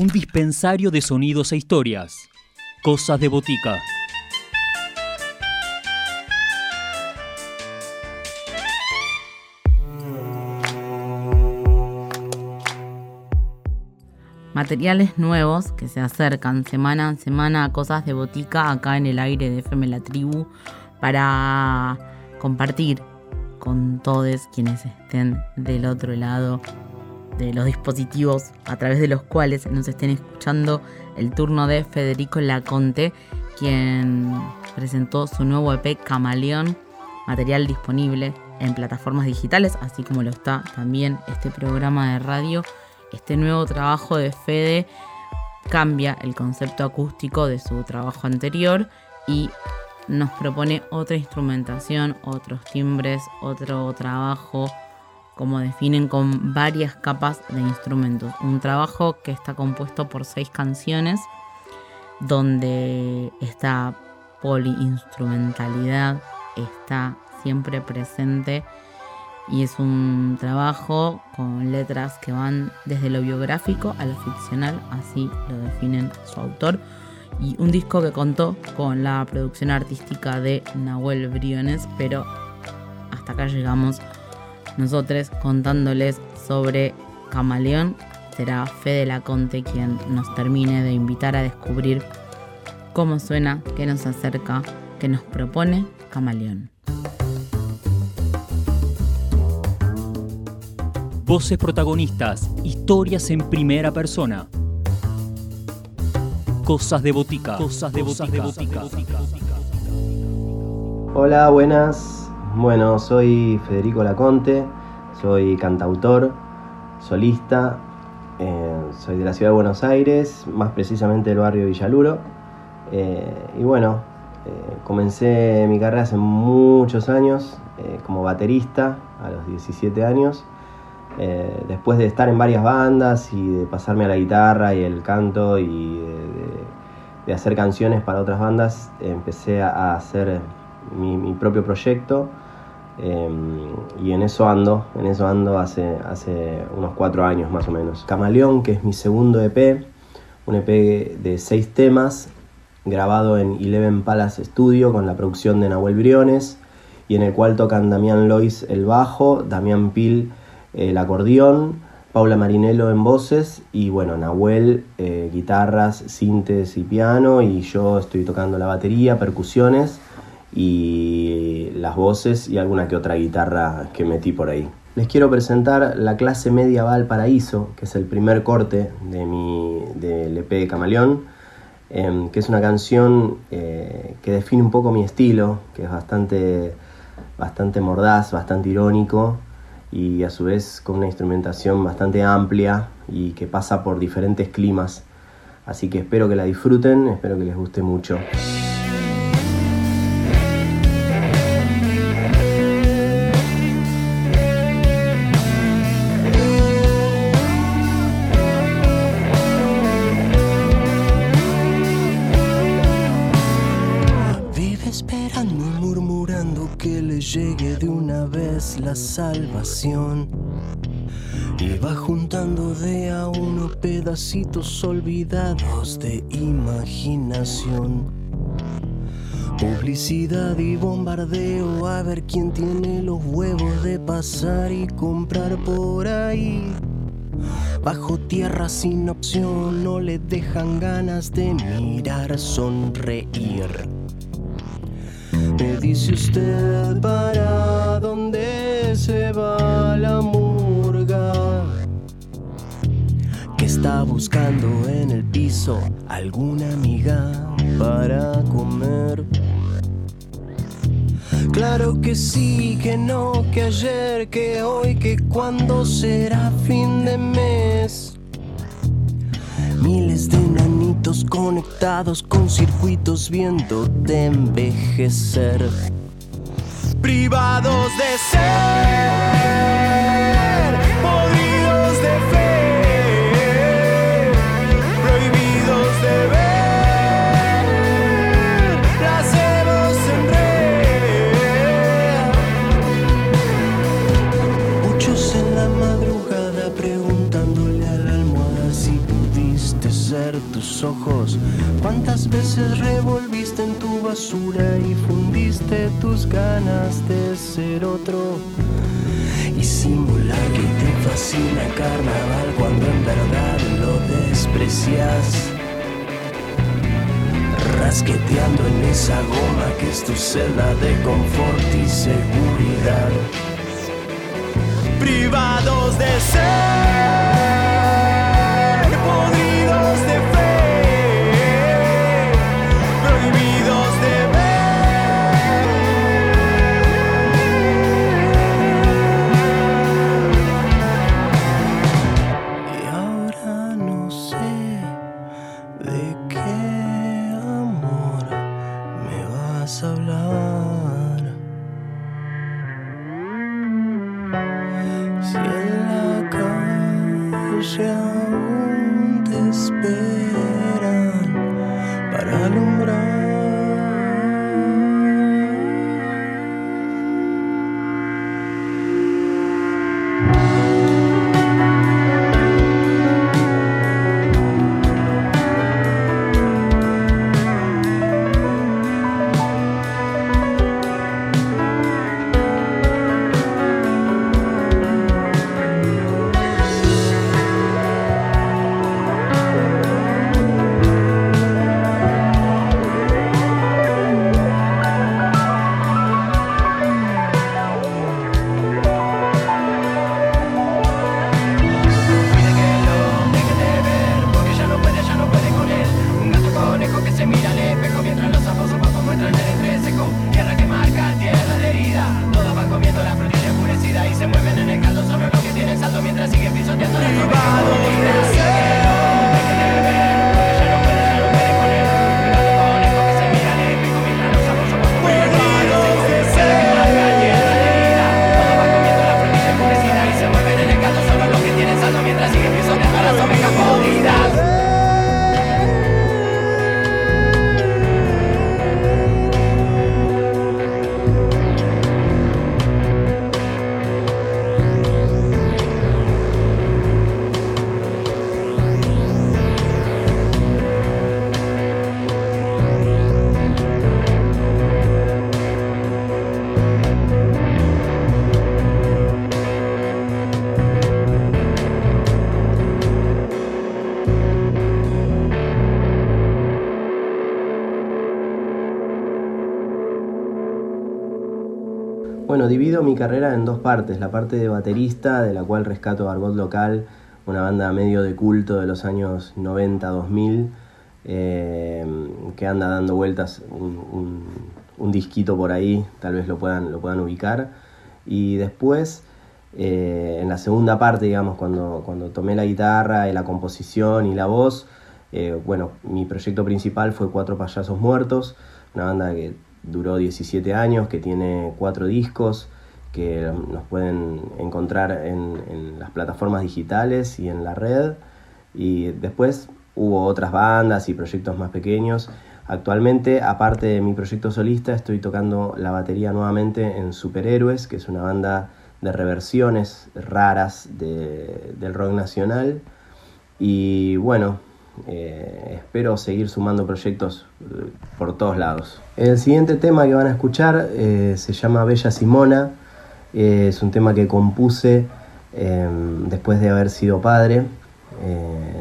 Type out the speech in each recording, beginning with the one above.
un dispensario de sonidos e historias. Cosas de botica. Materiales nuevos que se acercan semana a semana a cosas de botica acá en el aire de FM La Tribu para compartir con todos quienes estén del otro lado de los dispositivos a través de los cuales nos estén escuchando el turno de Federico Laconte, quien presentó su nuevo EP Camaleón, material disponible en plataformas digitales, así como lo está también este programa de radio. Este nuevo trabajo de Fede cambia el concepto acústico de su trabajo anterior y nos propone otra instrumentación, otros timbres, otro trabajo como definen con varias capas de instrumentos. Un trabajo que está compuesto por seis canciones, donde esta poliinstrumentalidad está siempre presente y es un trabajo con letras que van desde lo biográfico a lo ficcional, así lo definen su autor. Y un disco que contó con la producción artística de Nahuel Briones, pero hasta acá llegamos nosotros contándoles sobre Camaleón. Será Fede Laconte quien nos termine de invitar a descubrir cómo suena, qué nos acerca, qué nos propone Camaleón. Voces protagonistas, historias en primera persona. Cosas de botica. Cosas de botica. Hola, buenas. Bueno, soy Federico Laconte, soy cantautor, solista, eh, soy de la ciudad de Buenos Aires, más precisamente del barrio Villaluro. Eh, y bueno, eh, comencé mi carrera hace muchos años como baterista, a los 17 años. después de estar en varias bandas y de pasarme a la guitarra y el canto y de, hacer canciones para otras bandas, empecé a hacer mi propio proyecto Em, y en eso ando, en eso ando hace, hace unos cuatro años más o menos. Camaleón, que es mi segundo EP, un EP de seis temas, grabado en Eleven Palace Studio con la producción de Nahuel Briones, y en el cual tocan Damián Lois el bajo, Damián Pil el acordeón, Paula Marinello en voces y bueno, Nahuel eh, guitarras, sintes y piano y yo estoy tocando la batería, percusiones y las voces y alguna que otra guitarra que metí por ahí. Les quiero presentar la clase media Valparaíso, que es el primer corte de mi del EP de Camaleón, em, que es una canción eh, que define un poco mi estilo, que es bastante, bastante mordaz, bastante irónico y a su vez con una instrumentación bastante amplia y que pasa por diferentes climas. Así que espero que la disfruten, espero que les guste mucho. La salvación. Y va juntando de a uno pedacitos olvidados de imaginación. Publicidad y bombardeo a ver quién tiene los huevos de pasar y comprar por ahí. Bajo tierra sin opción no le dejan ganas de mirar, sonreír. Me dice usted para dónde se va la murga. Que está buscando en el piso alguna amiga para comer. Claro que sí, que no, que ayer, que hoy, que cuando será fin de mes. Miles de conectados con circuitos viéndote envejecer. Privados de ser. Tus ojos. ¿Cuántas veces revolviste en tu basura y fundiste tus ganas de ser otro? Y simular que te fascina carnaval cuando en verdad lo desprecias. Rasqueteando en esa goma que es tu celda de confort y seguridad. Privados de ser. Divido mi carrera en dos partes. La parte de baterista, de la cual rescato Argot Local, una banda medio de culto de los años 90-2000, eh, que anda dando vueltas un, disquito por ahí, tal vez lo puedan, lo puedan ubicar. Y después, eh, en la segunda parte, digamos, cuando, cuando tomé la guitarra y la composición y la voz, eh, bueno, mi proyecto principal fue Cuatro Payasos Muertos, una banda que duró 17 años, que tiene cuatro discos, que nos pueden encontrar en, las plataformas digitales y en la red. Y después hubo otras bandas y proyectos más pequeños. Actualmente, aparte de mi proyecto solista, estoy tocando la batería nuevamente en Superhéroes, que es una banda de reversiones raras del rock nacional. Y bueno, eh, espero seguir sumando proyectos eh, por todos lados. El siguiente tema que van a escuchar eh, se llama Bella Simona. es un tema que compuse em, después de haber sido padre.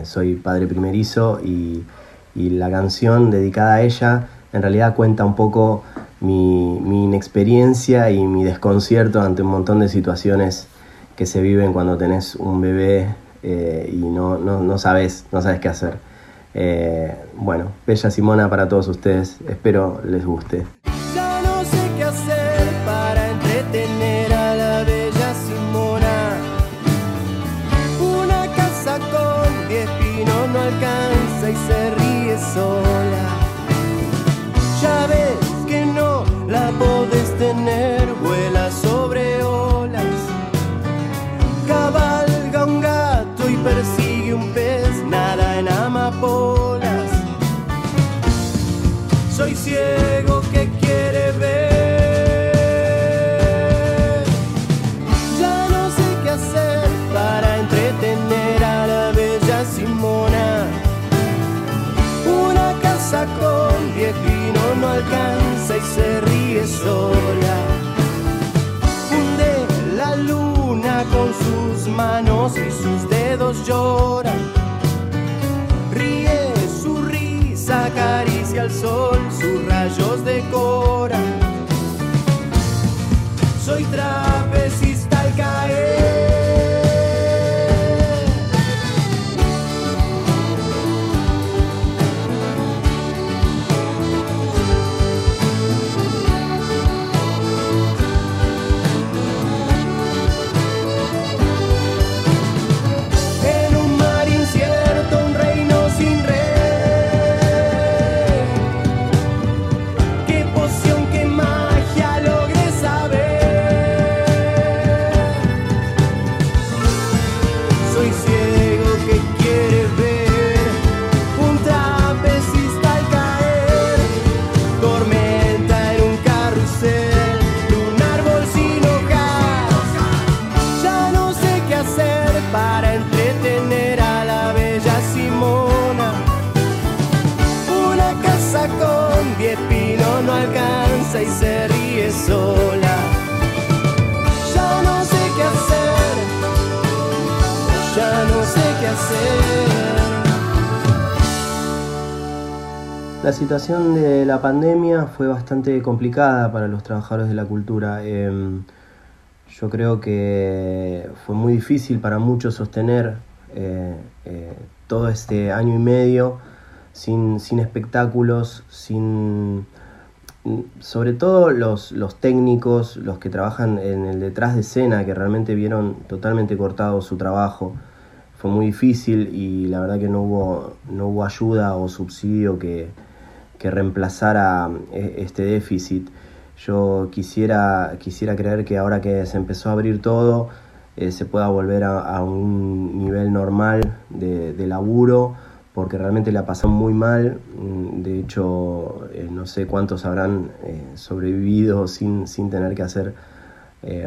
soy padre primerizo y, la canción dedicada a ella en realidad cuenta un poco mi, inexperiencia y mi desconcierto ante un montón de situaciones que se viven cuando tenés un bebé y no, no, sabes, no sabes qué hacer. Eh, bueno, Bella Simona para todos ustedes, espero les guste. Sol, sus rayos decoran. Soy trapecista al caer. La situación de la pandemia fue bastante complicada para los trabajadores de la cultura. Em, yo creo que fue muy difícil para muchos sostener eh, eh, todo este año y medio sin, sin espectáculos, sin sobre todo los, los técnicos, los que trabajan en el detrás de escena, que realmente vieron totalmente cortado su trabajo. Fue muy difícil y la verdad que no hubo, no hubo ayuda o subsidio que, que reemplazara eh, este déficit. Yo quisiera, quisiera creer que ahora que se empezó a abrir todo, eh, se pueda volver a, un nivel normal de, de laburo, porque realmente la pasan muy mal. Mm, De hecho, eh, no sé cuántos habrán eh, sobrevivido sin, sin tener que hacer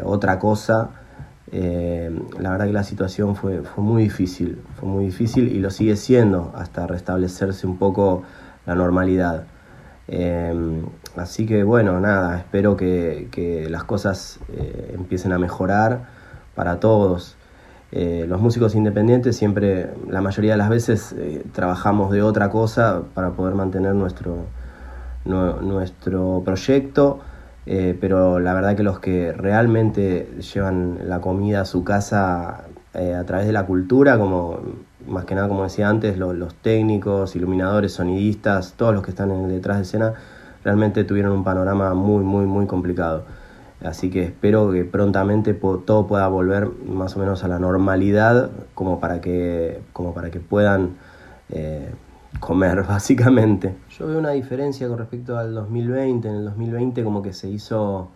otra cosa. La verdad que la situación fue, fue muy difícil, fue muy difícil y lo sigue siendo hasta restablecerse un poco la normalidad. Eh, así que bueno, nada, espero que, que las cosas eh, empiecen a mejorar para todos. Eh, los músicos independientes siempre, la mayoría de las veces, eh, trabajamos de otra cosa para poder mantener nuestro, nu- nuestro proyecto, pero la verdad que los que realmente llevan la comida a su casa eh, a través de la cultura, como más que nada, como decía antes, lo- los técnicos, iluminadores, sonidistas, todos los que están en detrás de escena, realmente tuvieron un panorama muy, muy, muy complicado. Así que espero que prontamente todo pueda volver más o menos a la normalidad, como para que, como para que puedan eh, comer, básicamente. Yo veo una diferencia con respecto al 2020. En el 2020 como que se hizo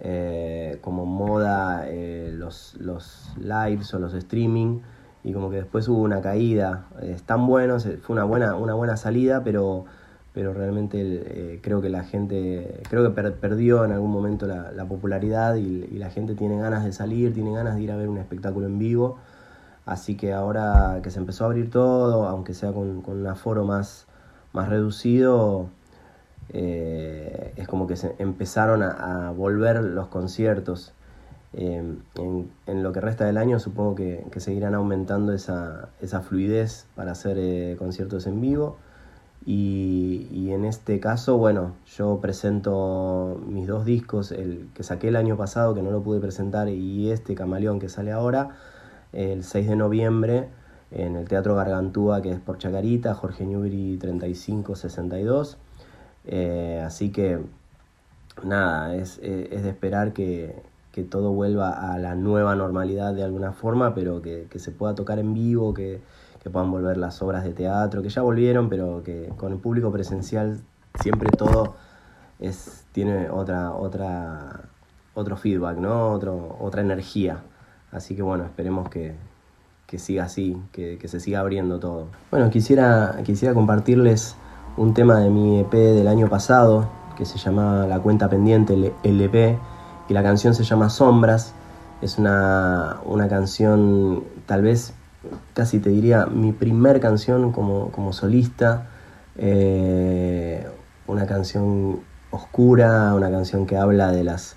eh, como moda eh, los, los lives o los streaming y como que después hubo una caída. Están buenos, fue una buena, una buena salida, pero, pero realmente eh, creo que la gente, creo que per- perdió en algún momento la, la popularidad y, y la gente tiene ganas de salir, tiene ganas de ir a ver un espectáculo en vivo. Así que ahora que se empezó a abrir todo, aunque sea con, con un aforo más, más reducido, eh, es como que se empezaron a, volver los conciertos. Eh, en, en lo que resta del año supongo que, que seguirán aumentando esa, esa fluidez para hacer eh, conciertos en vivo. Y, y en este caso, bueno, yo presento mis dos discos, el que saqué el año pasado, que no lo pude presentar, y este Camaleón que sale ahora, el 6 de noviembre en el Teatro Gargantúa, que es por Chacarita, Jorge Newbery 3562. Eh, así que nada, es, es de esperar que, que todo vuelva a la nueva normalidad de alguna forma, pero que, que se pueda tocar en vivo, que, que puedan volver las obras de teatro, que ya volvieron, pero que con el público presencial siempre todo es, tiene otra, otra, otro feedback, ¿no? Otro, otra energía. Así que bueno, esperemos que, que siga así, que, que se siga abriendo todo. Bueno, quisiera, quisiera compartirles un tema de mi EP del año pasado, que se llama La Cuenta Pendiente, el LP, y la canción se llama Sombras. Es una, una canción, tal vez, casi te diría, mi primer canción como, como solista. Eh, una canción oscura, una canción que habla de las,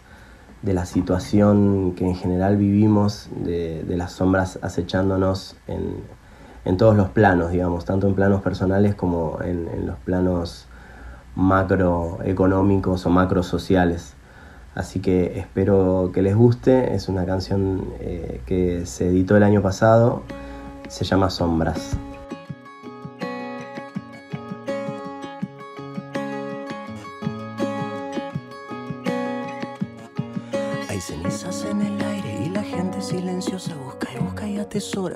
de la situación que en general vivimos, de, las sombras acechándonos en, todos los planos, digamos, tanto en planos personales como en, los planos macroeconómicos o macrosociales. Así que espero que les guste, es una canción eh, que se editó el año pasado, se llama Sombras.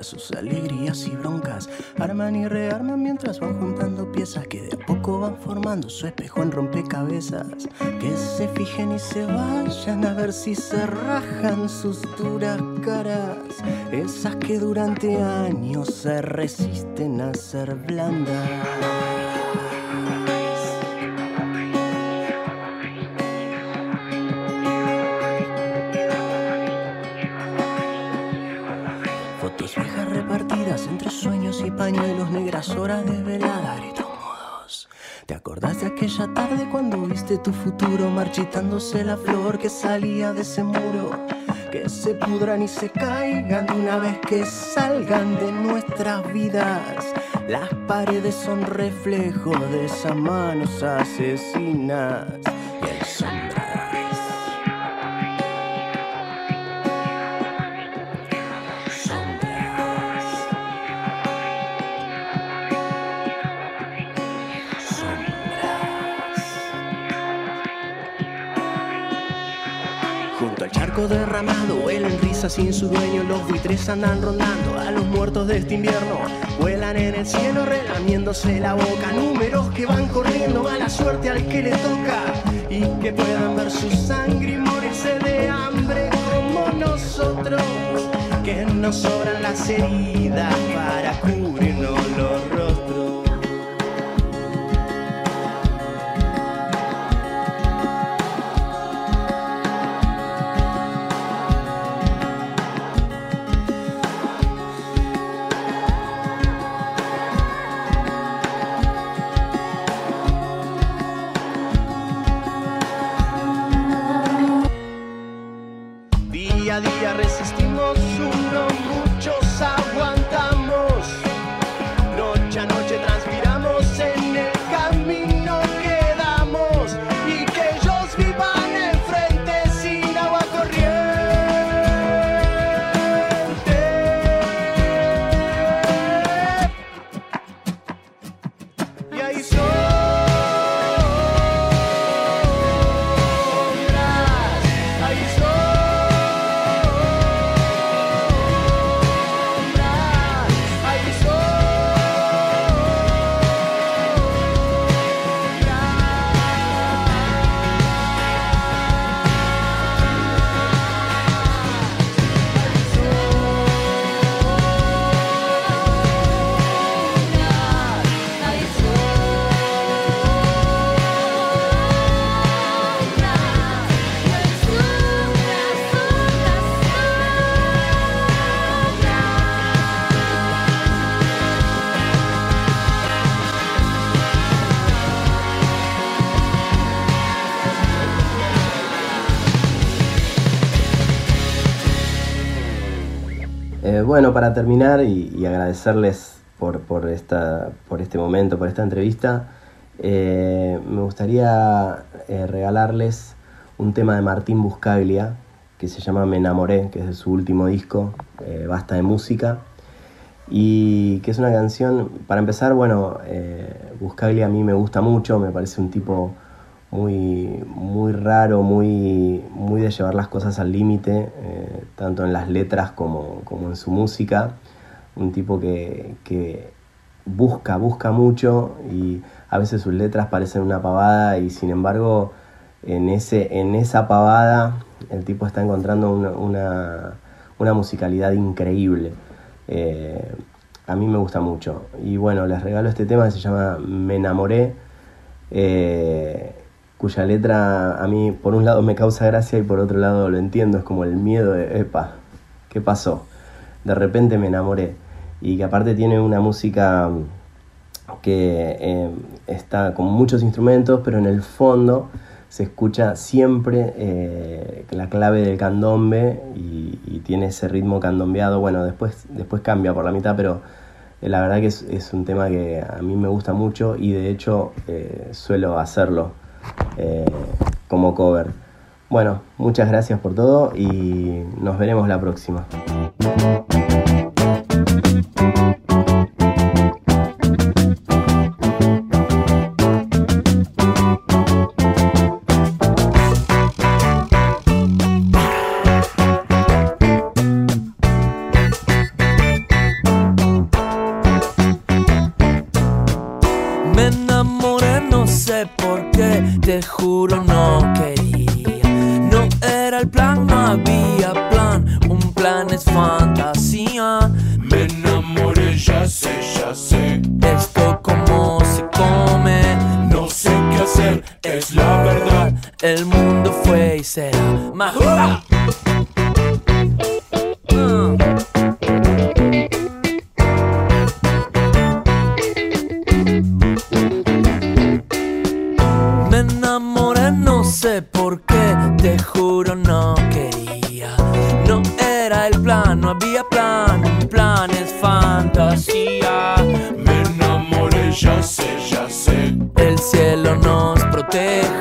Sus alegrías y broncas. Arman y rearman mientras van juntando piezas que de a poco van formando su espejo en rompecabezas. Que se fijen y se vayan a ver si se rajan sus duras caras. Esas que durante años se resisten a ser blandas. Tu futuro marchitándose la flor que salía de ese muro? Que se pudran y se caigan una vez que salgan de nuestras vidas. Las paredes son reflejos de esas manos asesinas y el derramado, en risas sin su dueño, los buitres andan rondando a los muertos de este invierno. Vuelan en el cielo relamiéndose la boca, números que van corriendo a la suerte al que le toca y que puedan ver su sangre y morirse de hambre como nosotros, que nos sobran las heridas para cubrirnos bueno, para terminar y, agradecerles por, esta, por este momento, por esta entrevista, eh, me gustaría eh, regalarles un tema de Martín Buscaglia que se llama Me enamoré, que es de su último disco, eh, Basta de Música, y que es una canción, para empezar, bueno, Buscaglia a mí me gusta mucho, me parece un tipo muy, muy raro, muy, muy de llevar las cosas al límite, eh, tanto en las letras como, en su música. Un tipo que, busca, busca mucho y a veces sus letras parecen una pavada y sin embargo en, ese, en esa pavada el tipo está encontrando una, musicalidad increíble. Eh, a mí me gusta mucho. Y bueno, les regalo este tema que se llama Me enamoré. Eh, cuya letra a mí por un lado me causa gracia y por otro lado lo entiendo, es como el miedo de, epa, ¿qué pasó? De repente me enamoré y que aparte tiene una música que eh, está con muchos instrumentos, pero en el fondo se escucha siempre eh, la clave del candombe y, tiene ese ritmo candombeado. Bueno, después, después cambia por la mitad, pero eh, la verdad que es, un tema que a mí me gusta mucho y de hecho suelo hacerlo como cover. Bueno, muchas gracias por todo y nos veremos la próxima. el plan, no había plan. Un plan es fantasía. Me enamoré, ya sé, ya sé. Esto como se come. No sé qué hacer, es la verdad. El mundo fue y será más.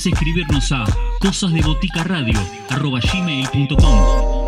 Podés escribirnos a cosasdeboticaradio.com